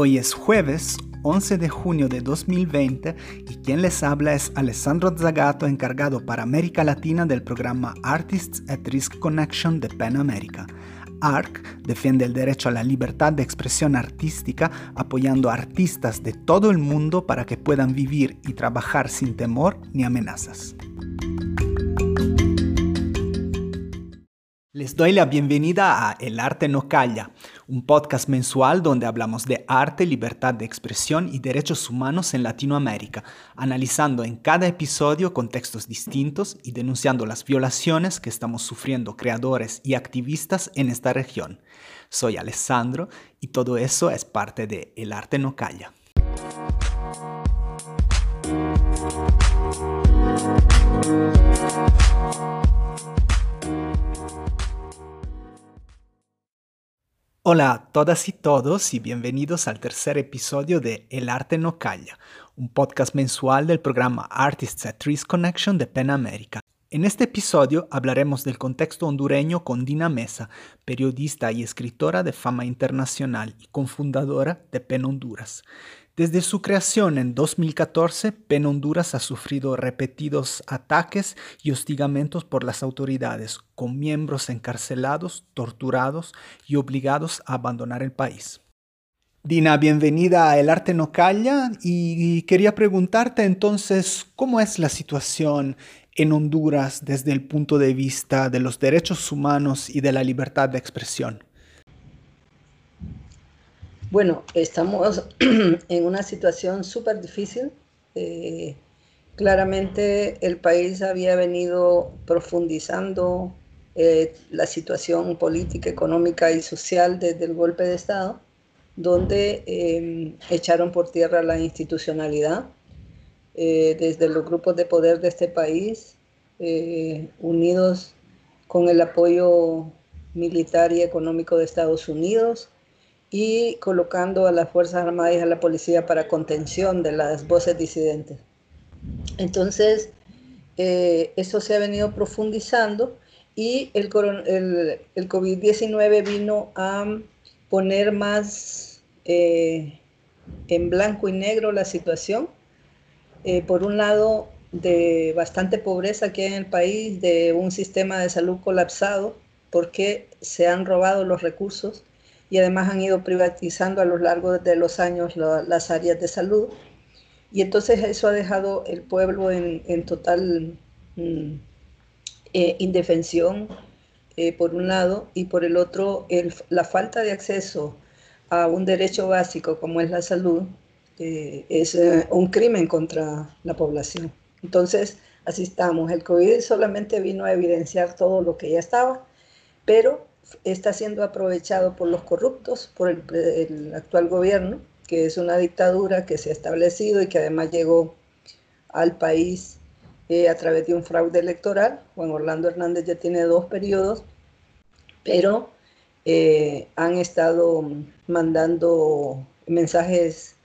Hoy es jueves 11 de junio de 2020 y quien les habla es Alessandro Zagato, encargado para América Latina del programa Artists at Risk Connection de PEN América. ARC defiende el derecho a la libertad de expresión artística apoyando artistas de todo el mundo para que puedan vivir y trabajar sin temor ni amenazas. Les doy la bienvenida a El Arte No Calla, un podcast mensual donde hablamos de arte, libertad de expresión y derechos humanos en Latinoamérica, analizando en cada episodio contextos distintos y denunciando las violaciones que estamos sufriendo creadores y activistas en esta región. Soy Alessandro y todo eso es parte de El Arte No Calla. Hola a todas y todos y bienvenidos al tercer episodio de El Arte No Calla, un podcast mensual del programa Artists at Risk Connection de PEN América. En este episodio hablaremos del contexto hondureño con Dina Mesa, periodista y escritora de fama internacional y cofundadora de PEN Honduras. Desde su creación en 2014, PEN Honduras ha sufrido repetidos ataques y hostigamientos por las autoridades, con miembros encarcelados, torturados y obligados a abandonar el país. Dina, bienvenida a El Arte No Calla y quería preguntarte entonces cómo es la situación en Honduras desde el punto de vista de los derechos humanos y de la libertad de expresión. Bueno, estamos en una situación súper difícil. Eh, claramente el país había venido profundizando eh, la situación política, económica y social desde el golpe de Estado, donde em, echaron por tierra la institucionalidad eh, desde los grupos de poder de este país, unidos con el apoyo militar y económico de Estados Unidos y colocando a las Fuerzas Armadas y a la policía para contención de las voces disidentes. Entonces, eh, eso se ha venido profundizando y el, el, el COVID-19 vino a poner más eh, en blanco y negro la situación. Eh, por un lado, de bastante pobreza que hay en el país, de un sistema de salud colapsado, porque se han robado los recursos y además han ido privatizando a lo largo de los años las áreas de salud. Y entonces eso ha dejado el pueblo en, total mm, eh, indefensión, eh, por un lado, y por el otro, la falta de acceso a un derecho básico como es la salud eh, es un crimen contra la población. Entonces, así estamos. El COVID solamente vino a evidenciar todo lo que ya estaba, pero está siendo aprovechado por los corruptos, por el, actual gobierno, que es una dictadura que se ha establecido y que además llegó al país eh, a través de un fraude electoral. Juan Orlando Hernández ya tiene dos periodos, pero eh, han estado mandando mensajes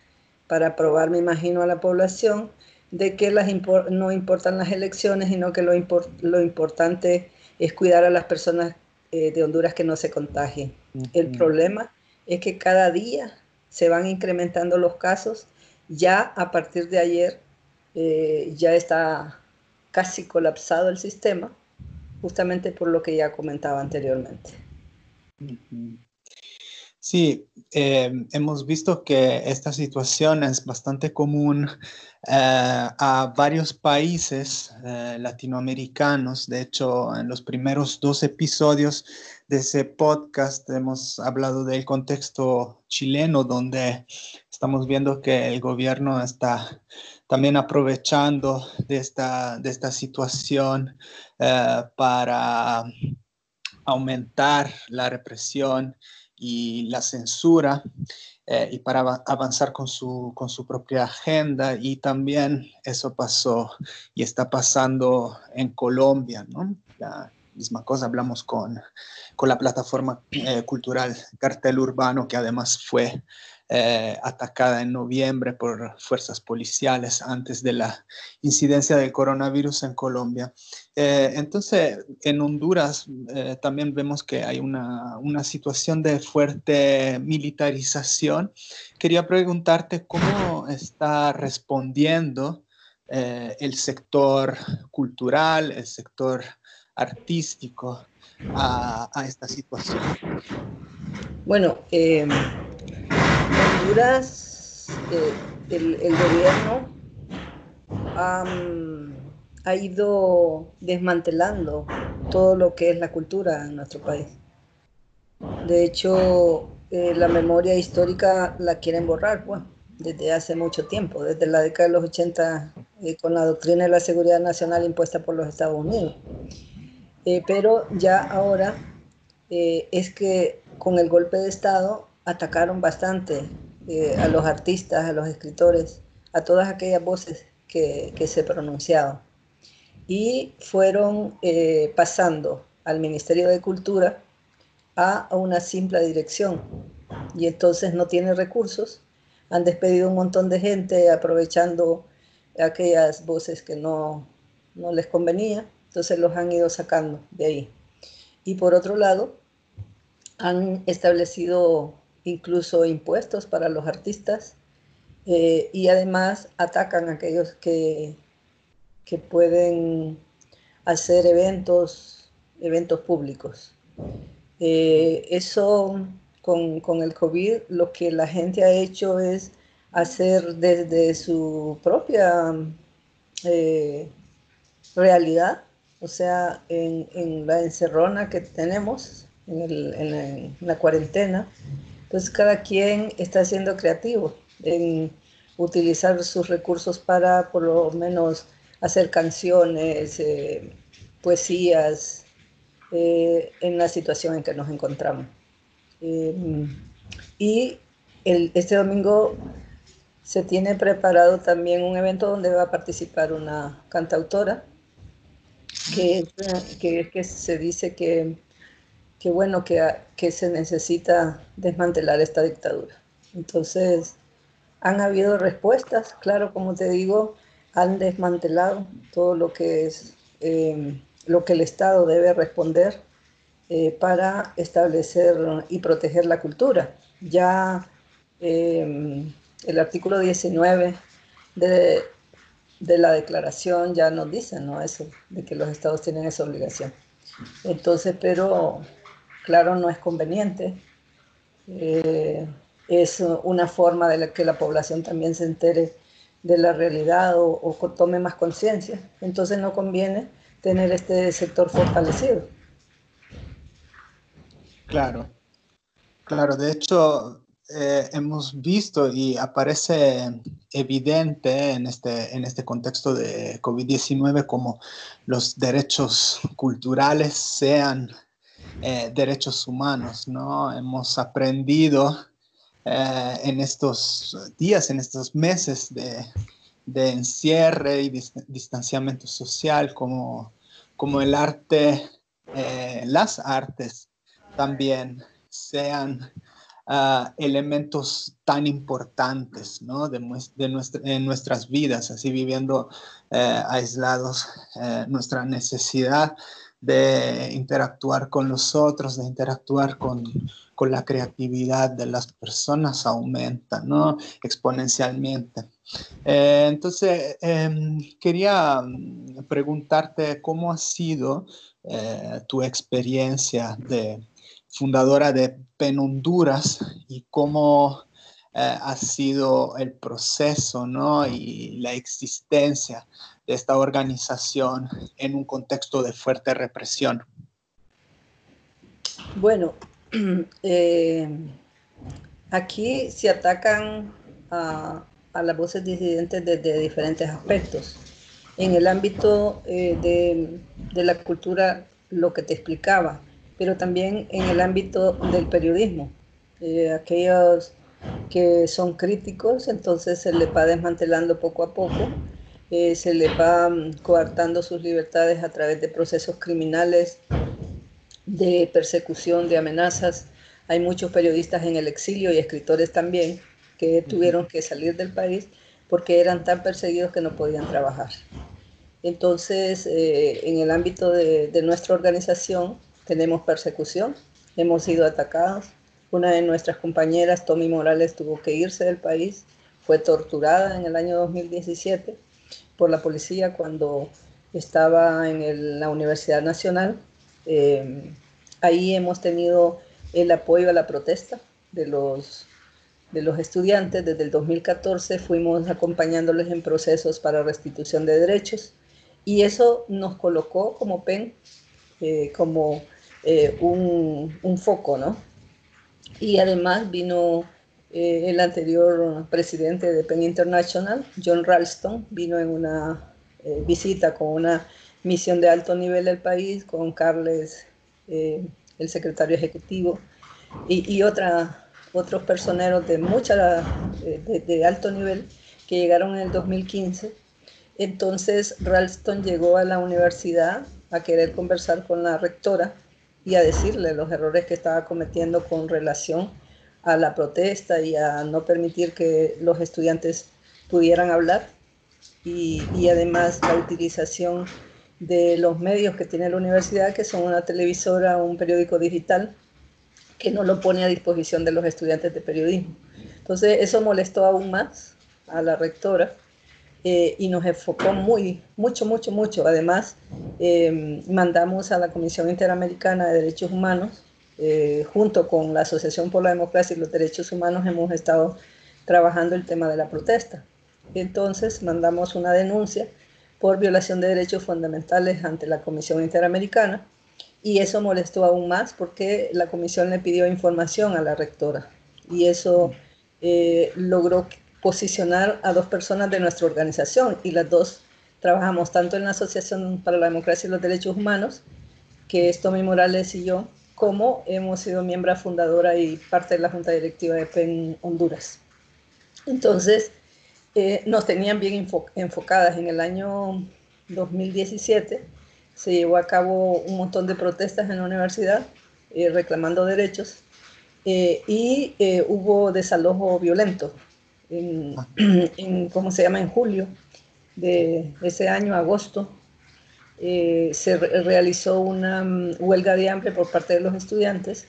para probar, me imagino, a la población de que las no importan las elecciones, sino que lo, lo importante es cuidar a las personas eh, de Honduras que no se contagien. El problema es que cada día se van incrementando los casos. Ya a partir de ayer eh, ya está casi colapsado el sistema, justamente por lo que ya comentaba anteriormente. Sí, eh, hemos visto que esta situación es bastante común a varios países latinoamericanos. De hecho, en los primeros dos episodios de ese podcast hemos hablado del contexto chileno, donde estamos viendo que el gobierno está también aprovechando de esta, de esta situación eh, para aumentar la represión y la censura eh, y para avanzar con su, con su propia agenda. Y también eso pasó y está pasando en Colombia, ¿no? La misma cosa, hablamos con, con la plataforma eh, cultural Cartel Urbano, que además fue eh, atacada en noviembre por fuerzas policiales antes de la incidencia del coronavirus en Colombia. Eh, entonces, en Honduras eh, también vemos que hay una, una, situación de fuerte militarización. Quería preguntarte cómo está respondiendo el sector cultural, el sector artístico a, a esta situación. Bueno, eh, eh, el, gobierno ha ido desmantelando todo lo que es la cultura en nuestro país. De hecho, eh, la memoria histórica la quieren borrar, pues, desde hace mucho tiempo, desde la década de los 80, eh, con la doctrina de la seguridad nacional impuesta por los Estados Unidos. pero ya ahora es que con el golpe de Estado atacaron bastante eh, a los artistas, a los escritores, a todas aquellas voces que, se pronunciaban. Y fueron eh, pasando al Ministerio de Cultura a, una simple dirección. Y entonces no tiene recursos. Han despedido un montón de gente aprovechando aquellas voces que no, no les convenía. Entonces los han ido sacando de ahí. Y por otro lado, han establecido incluso impuestos para los artistas eh, y además atacan a aquellos que, que pueden hacer eventos, eventos públicos. Eh, eso con, con, el COVID lo que la gente ha hecho es hacer desde su propia eh, realidad, o sea, en, en, la encerrona que tenemos, en, la cuarentena, entonces cada quien está siendo creativo en utilizar sus recursos para por lo menos hacer canciones, eh, poesías, eh, en la situación en que nos encontramos. Eh, y este domingo se tiene preparado también un evento donde va a participar una cantautora que, que, que se dice que que bueno que, que se necesita desmantelar esta dictadura. Entonces, han habido respuestas, claro, como te digo, han desmantelado todo lo que es em, lo que el Estado debe responder eh, para establecer y proteger la cultura. Ya em, el artículo 19 de, de, la declaración ya nos dice, ¿no? Eso, de que los estados tienen esa obligación. Entonces, pero claro, no es conveniente. Eh, es una forma de que la población también se entere de la realidad o, tome más conciencia. Entonces no conviene tener este sector fortalecido. Claro, claro. De hecho, eh, hemos visto y aparece evidente en este, en este contexto de COVID-19 como los derechos culturales sean eh, derechos humanos, ¿no? Hemos aprendido eh, en estos días, en estos meses de, encierre y distanciamiento social, como, como el arte, eh, las artes también sean ah, elementos tan importantes ¿no? de, en nuestras vidas, así viviendo aislados, nuestra necesidad de interactuar con los otros, de interactuar con, la creatividad de las personas aumenta, ¿no? Exponencialmente. Eh, entonces, em, quería mm, preguntarte cómo ha sido eh, tu experiencia de fundadora de PEN Honduras y cómo eh, ha sido el proceso ¿no? y la existencia de esta organización en un contexto de fuerte represión? Bueno, eh, aquí se atacan a, las voces disidentes desde diferentes aspectos. En el ámbito eh, de, la cultura, lo que te explicaba, pero también en el ámbito del periodismo. aquellos que son críticos, entonces se les va desmantelando poco a poco, eh, se les va mm, coartando sus libertades a través de procesos criminales, de persecución, de amenazas. Hay muchos periodistas en el exilio y escritores también que tuvieron que salir del país porque eran tan perseguidos que no podían trabajar. Entonces, eh, en el ámbito de, de, nuestra organización tenemos persecución, hemos sido atacados. Una de nuestras compañeras, Tommy Morales, tuvo que irse del país, fue torturada en el año 2017 por la policía cuando estaba en la Universidad Nacional. Eh, ahí hemos tenido el apoyo a la protesta de los, de los estudiantes. Desde el 2014 fuimos acompañándoles en procesos para restitución de derechos y eso nos colocó como PEN eh, como eh, un, un, foco, ¿no? Y además vino eh, el anterior presidente de PEN International, John Ralston, vino en una visita con una misión de alto nivel del país, con Carles, el secretario ejecutivo, y, y otra, otros personeros de, mucha, de, de alto nivel que llegaron en el 2015 entonces Ralston llegó a la universidad a querer conversar con la rectora y a decirle los errores que estaba cometiendo con relación a la protesta y a no permitir que los estudiantes pudieran hablar y, además la utilización de los medios que tiene la universidad, que son una televisora, un periódico digital, que no lo pone a disposición de los estudiantes de periodismo. Entonces eso molestó aún más a la rectora eh, y nos enfocó muy, mucho, mucho, mucho. Además, eh, mandamos a la Comisión Interamericana de Derechos Humanos, eh, junto con la Asociación por la Democracia y los Derechos Humanos, hemos estado trabajando el tema de la protesta. Entonces, mandamos una denuncia por violación de derechos fundamentales ante la Comisión Interamericana y eso molestó aún más porque la comisión le pidió información a la rectora y eso logró posicionar a dos personas de nuestra organización y las dos trabajamos tanto en la Asociación para la Democracia y los Derechos Humanos, que es Tommy Morales y yo, como hemos sido miembro fundadora y parte de la Junta Directiva de PEN Honduras. Entonces, eh, nos tenían bien enfocadas. En el año 2017 se llevó a cabo un montón de protestas en la universidad eh, reclamando derechos eh, y hubo desalojo violento Ah. en, ¿cómo se llama?, en julio de ese año, agosto, eh, se realizó una mm, huelga de hambre por parte de los estudiantes.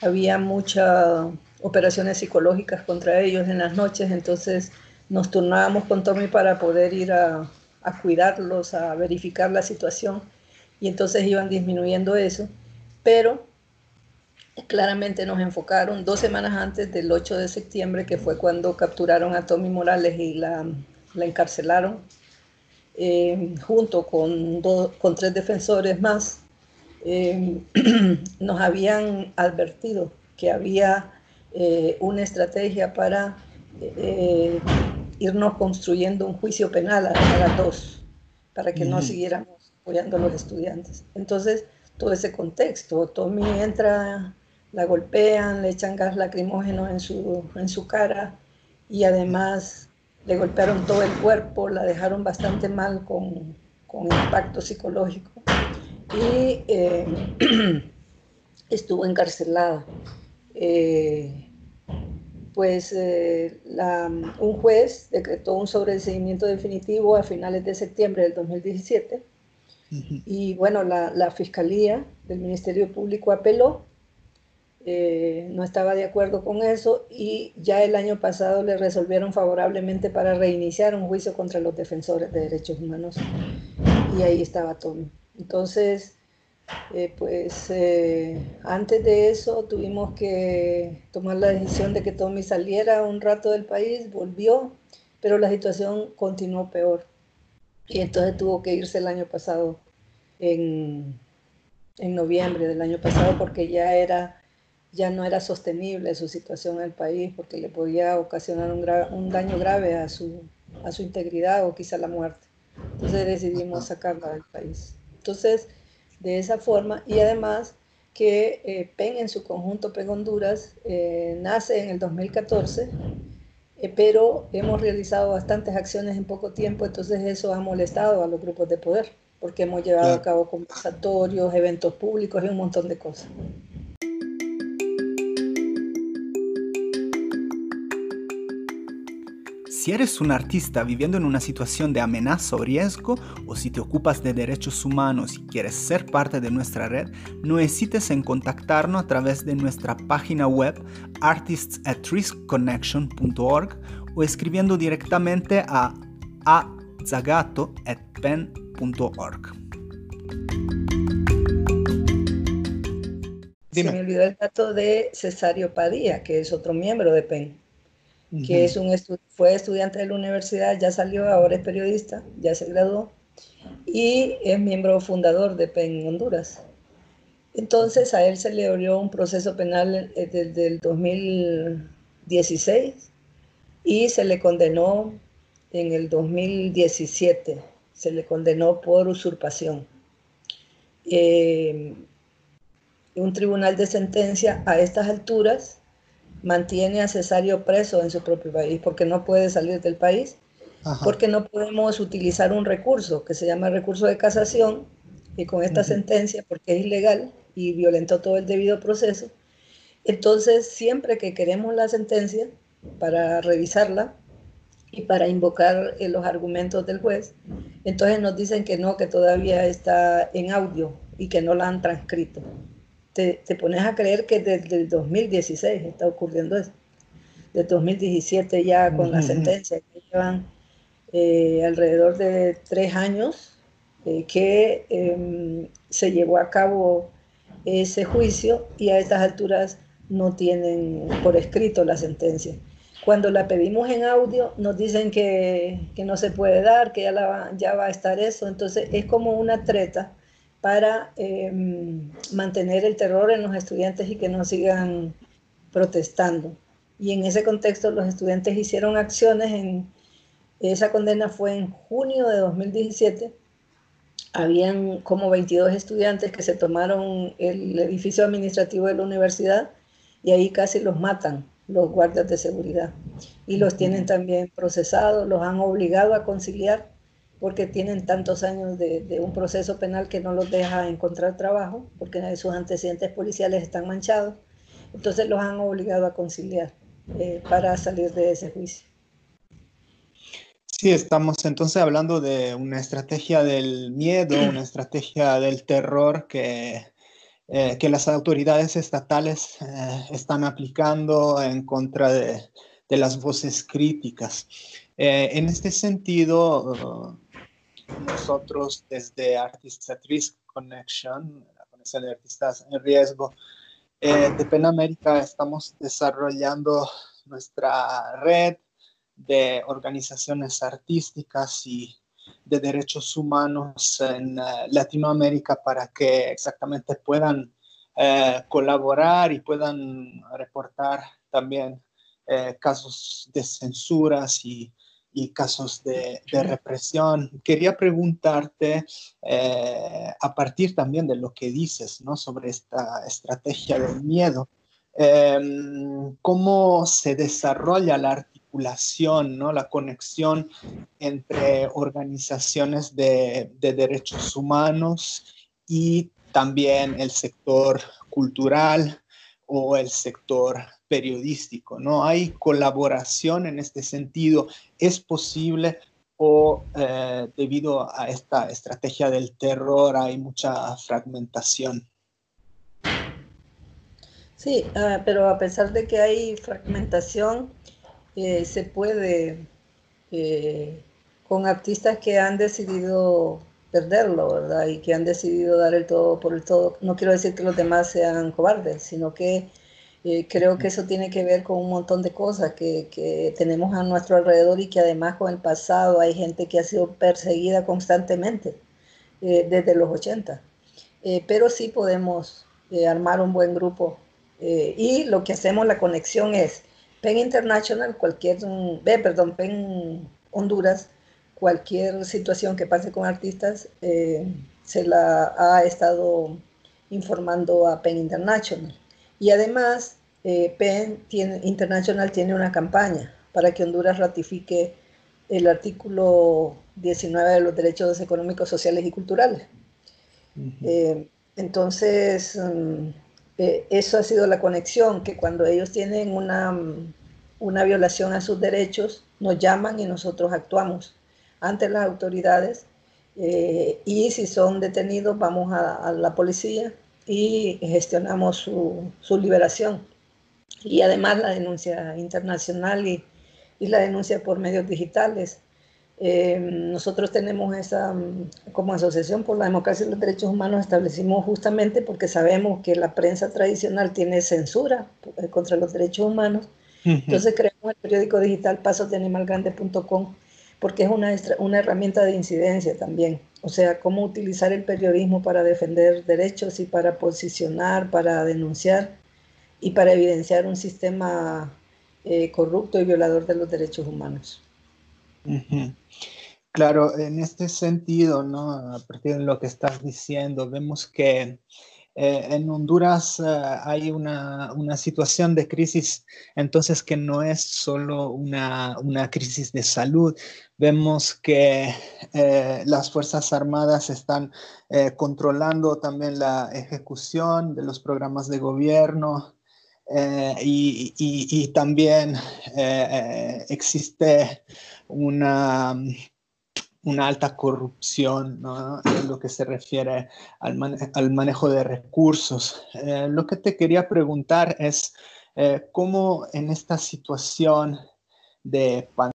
Había muchas operaciones psicológicas contra ellos en las noches, entonces nos turnábamos con Tommy para poder ir a, cuidarlos, a verificar la situación, y entonces iban disminuyendo eso, pero claramente nos enfocaron dos semanas antes del 8 de septiembre, que fue cuando capturaron a Tommy Morales y la, la encarcelaron, eh, junto con, con tres defensores más, eh, nos habían advertido que había eh, una estrategia para irnos construyendo un juicio penal a, las dos, para que no siguiéramos apoyando a los estudiantes. Entonces, todo ese contexto, Tommy entra la golpean, le echan gas lacrimógeno en su, en su cara y además le golpearon todo el cuerpo, la dejaron bastante mal con, con impacto psicológico y eh, estuvo encarcelada. Eh, pues eh, un juez decretó un sobreseimiento definitivo a finales de septiembre del 2017 y bueno, la, la Fiscalía del Ministerio Público apeló eh, no estaba de acuerdo con eso y ya el año pasado le resolvieron favorablemente para reiniciar un juicio contra los defensores de derechos humanos y ahí estaba Tommy. Entonces, eh, pues eh, antes de eso tuvimos que tomar la decisión de que Tommy saliera un rato del país, volvió, pero la situación continuó peor y entonces tuvo que irse el año pasado en, en noviembre del año pasado porque ya era ya no era sostenible su situación en el país porque le podía ocasionar un, daño grave a su, a su integridad o quizá la muerte. Entonces decidimos sacarla del país. Entonces, de esa forma, y además que eh, PEN en su conjunto, PEN Honduras, eh, nace en el 2014, eh, pero hemos realizado bastantes acciones en poco tiempo, entonces eso ha molestado a los grupos de poder, porque hemos llevado a cabo conversatorios, eventos públicos y un montón de cosas. Si eres un artista viviendo en una situación de amenaza o riesgo, o si te ocupas de derechos humanos y quieres ser parte de nuestra red, no hesites en contactarnos a través de nuestra página web artists@riskconnection.org o escribiendo directamente a azagato@pen.org. Se me olvidó el dato de Cesario Padilla, que es otro miembro de PEN, que es un fue estudiante de la universidad, ya salió, ahora es periodista, ya se graduó, y es miembro fundador de PEN Honduras. Entonces a él se le abrió un proceso penal eh, desde el 2016 y se le condenó en el 2017, se le condenó por usurpación. Eh, un tribunal de sentencia a estas alturas mantiene a Cesario preso en su propio país porque no puede salir del país, porque no podemos utilizar un recurso que se llama recurso de casación y con esta sentencia, porque es ilegal y violentó todo el debido proceso. Entonces, siempre que queremos la sentencia para revisarla y para invocar eh, los argumentos del juez, entonces nos dicen que no, que todavía está en audio y que no la han transcrito te, pones a creer que desde el 2016 está ocurriendo eso. Desde 2017 ya con la sentencia que llevan eh, alrededor de tres años eh, que em, se llevó a cabo ese juicio y a estas alturas no tienen por escrito la sentencia. Cuando la pedimos en audio nos dicen que, que no se puede dar, que ya, la, ya va a estar eso. Entonces es como una treta para em, mantener el terror en los estudiantes y que no sigan protestando. Y en ese contexto los estudiantes hicieron acciones, en, esa condena fue en junio de 2017, habían como 22 estudiantes que se tomaron el edificio administrativo de la universidad y ahí casi los matan los guardias de seguridad. Y los tienen también procesados, los han obligado a conciliar porque tienen tantos años de, un proceso penal que no los deja encontrar trabajo, porque sus antecedentes policiales están manchados. Entonces los han obligado a conciliar eh, para salir de ese juicio. Sí, estamos entonces hablando de una estrategia del miedo, una estrategia del terror que, eh, que las autoridades estatales eh, están aplicando en contra de, de las voces críticas. en este sentido, nosotros desde Artists at Risk Connection, la conexión de artistas en riesgo, eh, de PEN América estamos desarrollando nuestra red de organizaciones artísticas y de derechos humanos en eh, Latinoamérica para que exactamente puedan eh, colaborar y puedan reportar también casos de censuras y y casos de, represión. Quería preguntarte, eh, a partir también de lo que dices ¿no? sobre esta estrategia del miedo, em, cómo se desarrolla la articulación, ¿no? la conexión entre organizaciones de, de derechos humanos y también el sector cultural o el sector periodístico, ¿no? Hay colaboración en este sentido, es posible o eh, debido a esta estrategia del terror hay mucha fragmentación. Sí, ah, pero a pesar de que hay fragmentación, eh, se puede, eh, con artistas que han decidido perderlo, ¿verdad? Y que han decidido dar el todo por el todo. No quiero decir que los demás sean cobardes, sino que eh, creo que eso tiene que ver con un montón de cosas que, que, tenemos a nuestro alrededor y que además con el pasado hay gente que ha sido perseguida constantemente eh, desde los 80. Eh, pero sí podemos armar un buen grupo y lo que hacemos, la conexión es PEN International, cualquier, perdón, PEN Honduras, cualquier situación que pase con artistas, se la ha estado informando a PEN International. Y además, eh, PEN tiene, International tiene una campaña para que Honduras ratifique el artículo 19 de los derechos económicos, sociales y culturales. Eh, entonces, mm, eh, eso ha sido la conexión, que cuando ellos tienen una, una violación a sus derechos, nos llaman y nosotros actuamos ante las autoridades eh, y si son detenidos vamos a, la policía y gestionamos su, su, liberación. Y además la denuncia internacional y, y la denuncia por medios digitales. Eh, nosotros tenemos esa, como Asociación por la Democracia y los Derechos Humanos, establecimos justamente porque sabemos que la prensa tradicional tiene censura eh, contra los derechos humanos. Entonces creamos el periódico digital pasosdeanimalgrande.com porque es una, una herramienta de incidencia también. O sea, cómo utilizar el periodismo para defender derechos y para posicionar, para denunciar y para evidenciar un sistema eh, corrupto y violador de los derechos humanos. Claro, en este sentido, ¿no? A partir de lo que estás diciendo, vemos que eh, en Honduras eh, hay una, situación de crisis, entonces que no es solo una, una crisis de salud. Vemos que eh, las Fuerzas Armadas están controlando también la ejecución de los programas de gobierno y, también existe una una alta corrupción en lo que se refiere al, manejo de recursos. Eh, lo que te quería preguntar es eh, cómo en esta situación de pandemia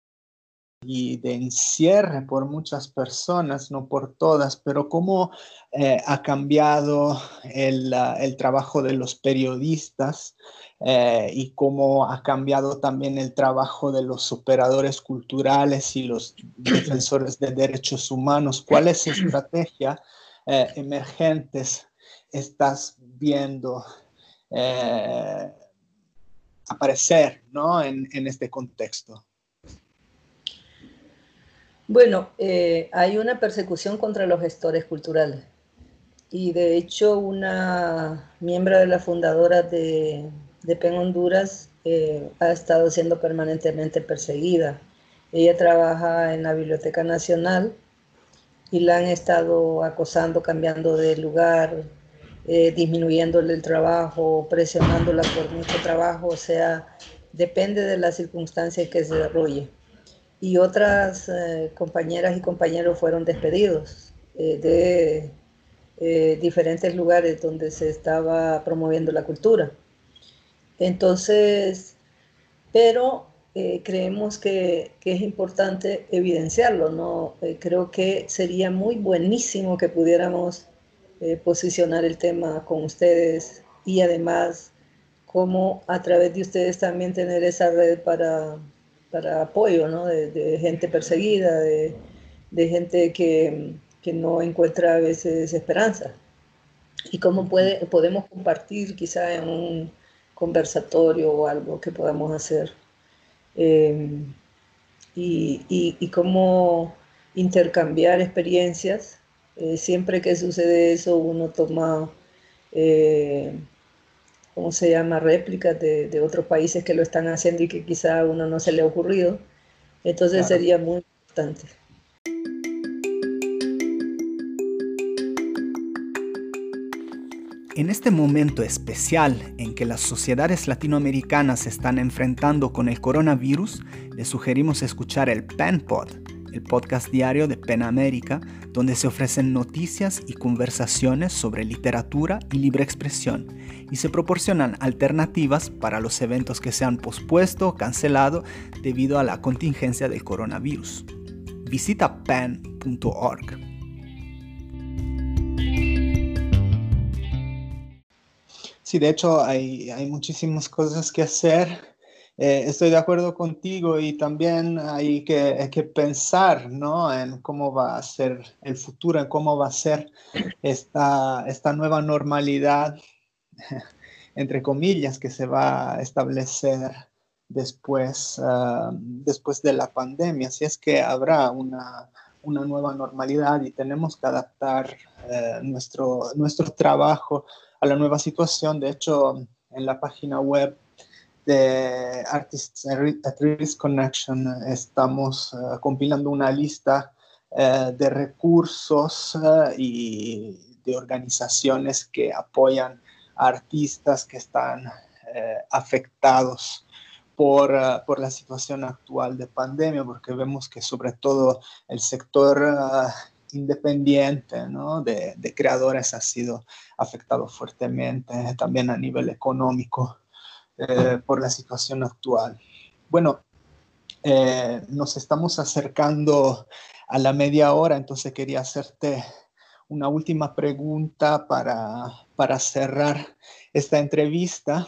y de encierre por muchas personas, no por todas, pero cómo eh, ha cambiado el, el, trabajo de los periodistas eh, y cómo ha cambiado también el trabajo de los operadores culturales y los defensores de derechos humanos. ¿Cuáles estrategias eh, emergentes estás viendo eh, aparecer ¿no? en, en, este contexto? Bueno, hay una persecución contra los gestores culturales y de hecho una miembro de la fundadora de PEN Honduras eh, ha estado siendo permanentemente perseguida. Ella trabaja en la Biblioteca Nacional y la han estado acosando, cambiando de lugar, eh, disminuyéndole el trabajo, presionándola por mucho trabajo, o sea, depende de las circunstancias que se desarrolle. Y otras eh, compañeras y compañeros fueron despedidos de diferentes lugares donde se estaba promoviendo la cultura. Entonces, pero eh, creemos que, es importante evidenciarlo, ¿no? Eh, creo que sería muy buenísimo que pudiéramos eh, posicionar el tema con ustedes y además cómo a través de ustedes también tener esa red para, apoyo, ¿no? De, gente perseguida, de, gente que, que, no encuentra a veces esperanza. Y cómo puede, podemos compartir quizá en un conversatorio o algo que podamos hacer. Em, y, cómo intercambiar experiencias. Eh, siempre que sucede eso, uno toma, eh, ¿cómo se llama?, réplicas de, otros países que lo están haciendo y que quizá a uno no se le ha ocurrido. Entonces sería muy importante. En este momento especial en que las sociedades latinoamericanas se están enfrentando con el coronavirus, les sugerimos escuchar el PenPod, el podcast diario de PEN América, donde se ofrecen noticias y conversaciones sobre literatura y libre expresión, y se proporcionan alternativas para los eventos que se han pospuesto o cancelado debido a la contingencia del coronavirus. Visita pen.org. Sí, de hecho hay, hay muchísimas cosas que hacer. Eh, estoy de acuerdo contigo y también hay que, que, pensar ¿no? en cómo va a ser el futuro, en cómo va a ser esta, esta nueva normalidad, entre comillas, que se va a establecer después, ah, después de la pandemia. Si es que habrá una, una nueva normalidad y tenemos que adaptar eh, nuestro, nuestro trabajo a la nueva situación. De hecho, en la página web de Artists at Risk Connection estamos eh, compilando una lista eh, de recursos eh, y de organizaciones que apoyan a artistas que están afectados por, por, la situación actual de pandemia, porque vemos que sobre todo el sector independiente ¿no? de, creadores ha sido afectado fuertemente, también a nivel económico, eh, por la situación actual. Bueno, eh, nos estamos acercando a la media hora, entonces quería hacerte una última pregunta para, para cerrar esta entrevista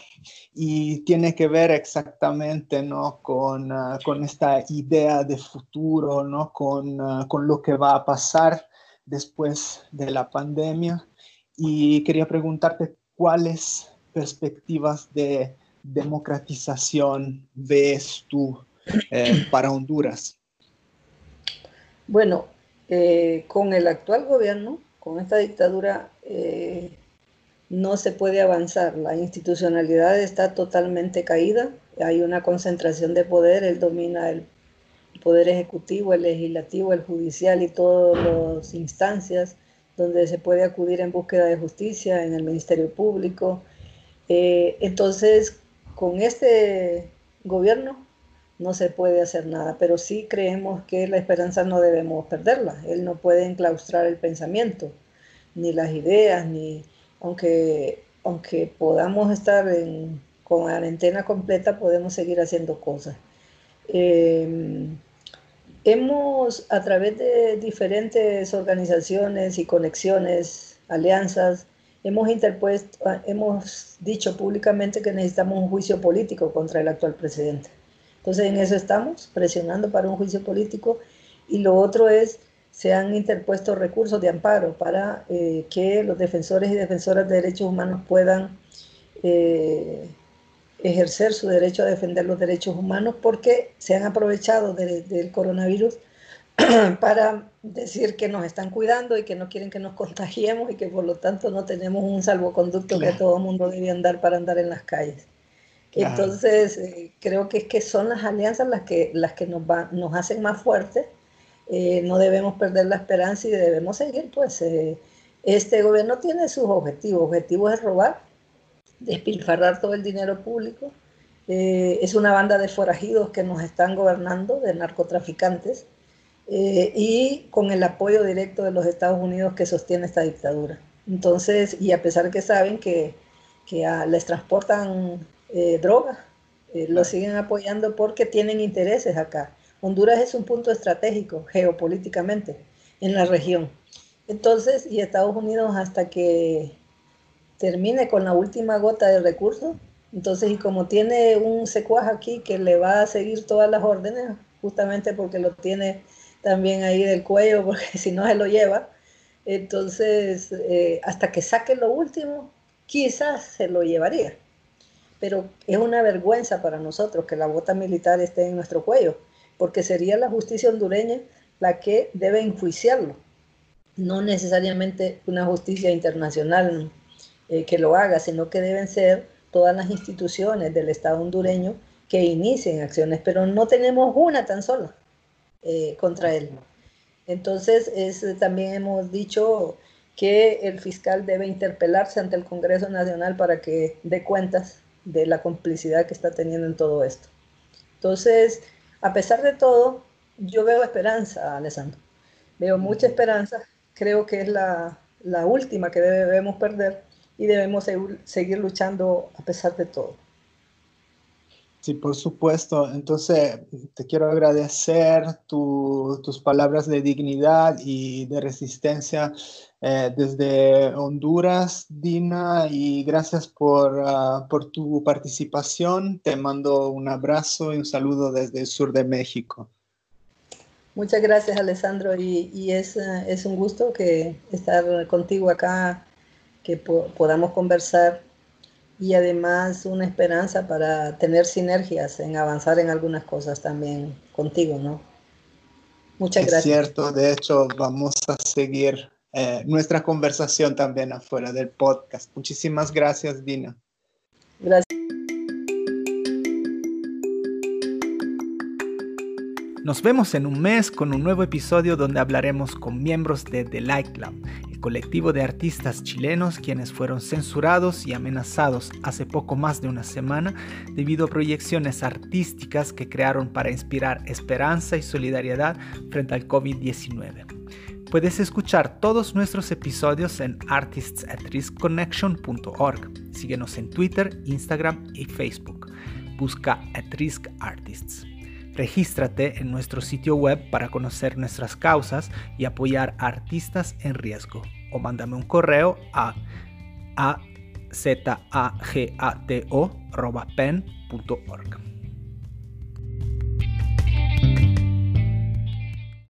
y tiene que ver exactamente ¿no? con, uh, con esta idea de futuro, ¿no? con, uh, con lo que va a pasar después de la pandemia. Y quería preguntarte cuáles perspectivas de democratización ves tú eh, para Honduras. Bueno, eh, con el actual gobierno, con esta dictadura, eh, no se puede avanzar. La institucionalidad está totalmente caída. Hay una concentración de poder. Él domina el poder ejecutivo, el legislativo, el judicial y todas las instancias donde se puede acudir en búsqueda de justicia, en el Ministerio Público. entonces, con este gobierno no se puede hacer nada, pero sí creemos que la esperanza no debemos perderla. Él no puede enclaustrar el pensamiento, ni las ideas, ni aunque, aunque podamos estar en, con cuarentena completa, podemos seguir haciendo cosas. Em, hemos, a través de diferentes organizaciones y conexiones, alianzas, hemos interpuesto, hemos dicho públicamente que necesitamos un juicio político contra el actual presidente entonces en eso estamos, presionando para un juicio político. Y lo otro es, se han interpuesto recursos de amparo para eh, que los defensores y defensoras de derechos humanos puedan eh, ejercer su derecho a defender los derechos humanos porque se han aprovechado del coronavirus para decir que nos están cuidando y que no quieren que nos contagiemos y que por lo tanto no tenemos un salvoconducto que todo el mundo debe andar para andar en las calles. Entonces, eh, creo que es que son las alianzas las que, las que nos, nos hacen más fuertes. Eh, no debemos perder la esperanza y debemos seguir, pues eh, este gobierno tiene sus objetivos. Objetivo es robar, despilfarrar todo el dinero público. es una banda de forajidos que nos están gobernando, de narcotraficantes, y con el apoyo directo de los Estados Unidos que sostiene esta dictadura. Entonces, y a pesar que saben que, que les transportan eh, droga. Eh, lo siguen apoyando porque tienen intereses acá. Honduras es un punto estratégico geopolíticamente en la región. Entonces, y Estados Unidos hasta que termine con la última gota de recursos, entonces, y como tiene un secuaz aquí que le va a seguir todas las órdenes, justamente porque lo tiene también ahí del cuello, porque si no se lo lleva, entonces, eh, hasta que saque lo último, quizás se lo llevaría. Pero es una vergüenza para nosotros que la bota militar esté en nuestro cuello, porque sería la justicia hondureña la que debe enjuiciarlo, no necesariamente una justicia internacional eh, que lo haga, sino que deben ser todas las instituciones del Estado hondureño que inicien acciones, pero no tenemos una tan sola eh, contra él. Entonces, es, también hemos dicho que el fiscal debe interpelarse ante el Congreso Nacional para que dé cuentas de la complicidad que está teniendo en todo esto. Entonces, a pesar de todo, yo veo esperanza, Alessandro. Veo mucha esperanza. Creo que es la, la última que debemos perder y debemos seguir luchando a pesar de todo. Sí, por supuesto. Entonces, te quiero agradecer tus palabras de dignidad y de resistencia eh, desde Honduras, Dina, y gracias por, ah, por tu participación. Te mando un abrazo y un saludo desde el sur de México. Muchas gracias, Alessandro, y, eh, es, un gusto que estar contigo acá, que podamos conversar y además una esperanza para tener sinergias en avanzar en algunas cosas también contigo, ¿no? Muchas gracias. Es cierto, de hecho vamos a seguir eh, nuestra conversación también afuera del podcast. Muchísimas gracias, Dina. Gracias. Nos vemos en un mes con un nuevo episodio donde hablaremos con miembros de The Light Club colectivo de artistas chilenos quienes fueron censurados y amenazados hace poco más de una semana debido a proyecciones artísticas que crearon para inspirar esperanza y solidaridad frente al COVID-19. Puedes escuchar todos nuestros episodios en artistsatriskconnection.org. Síguenos en Twitter, Instagram y Facebook. Busca At Artists. Regístrate en nuestro sitio web para conocer nuestras causas y apoyar a artistas en riesgo. O mándame un correo a azagato.pen.org.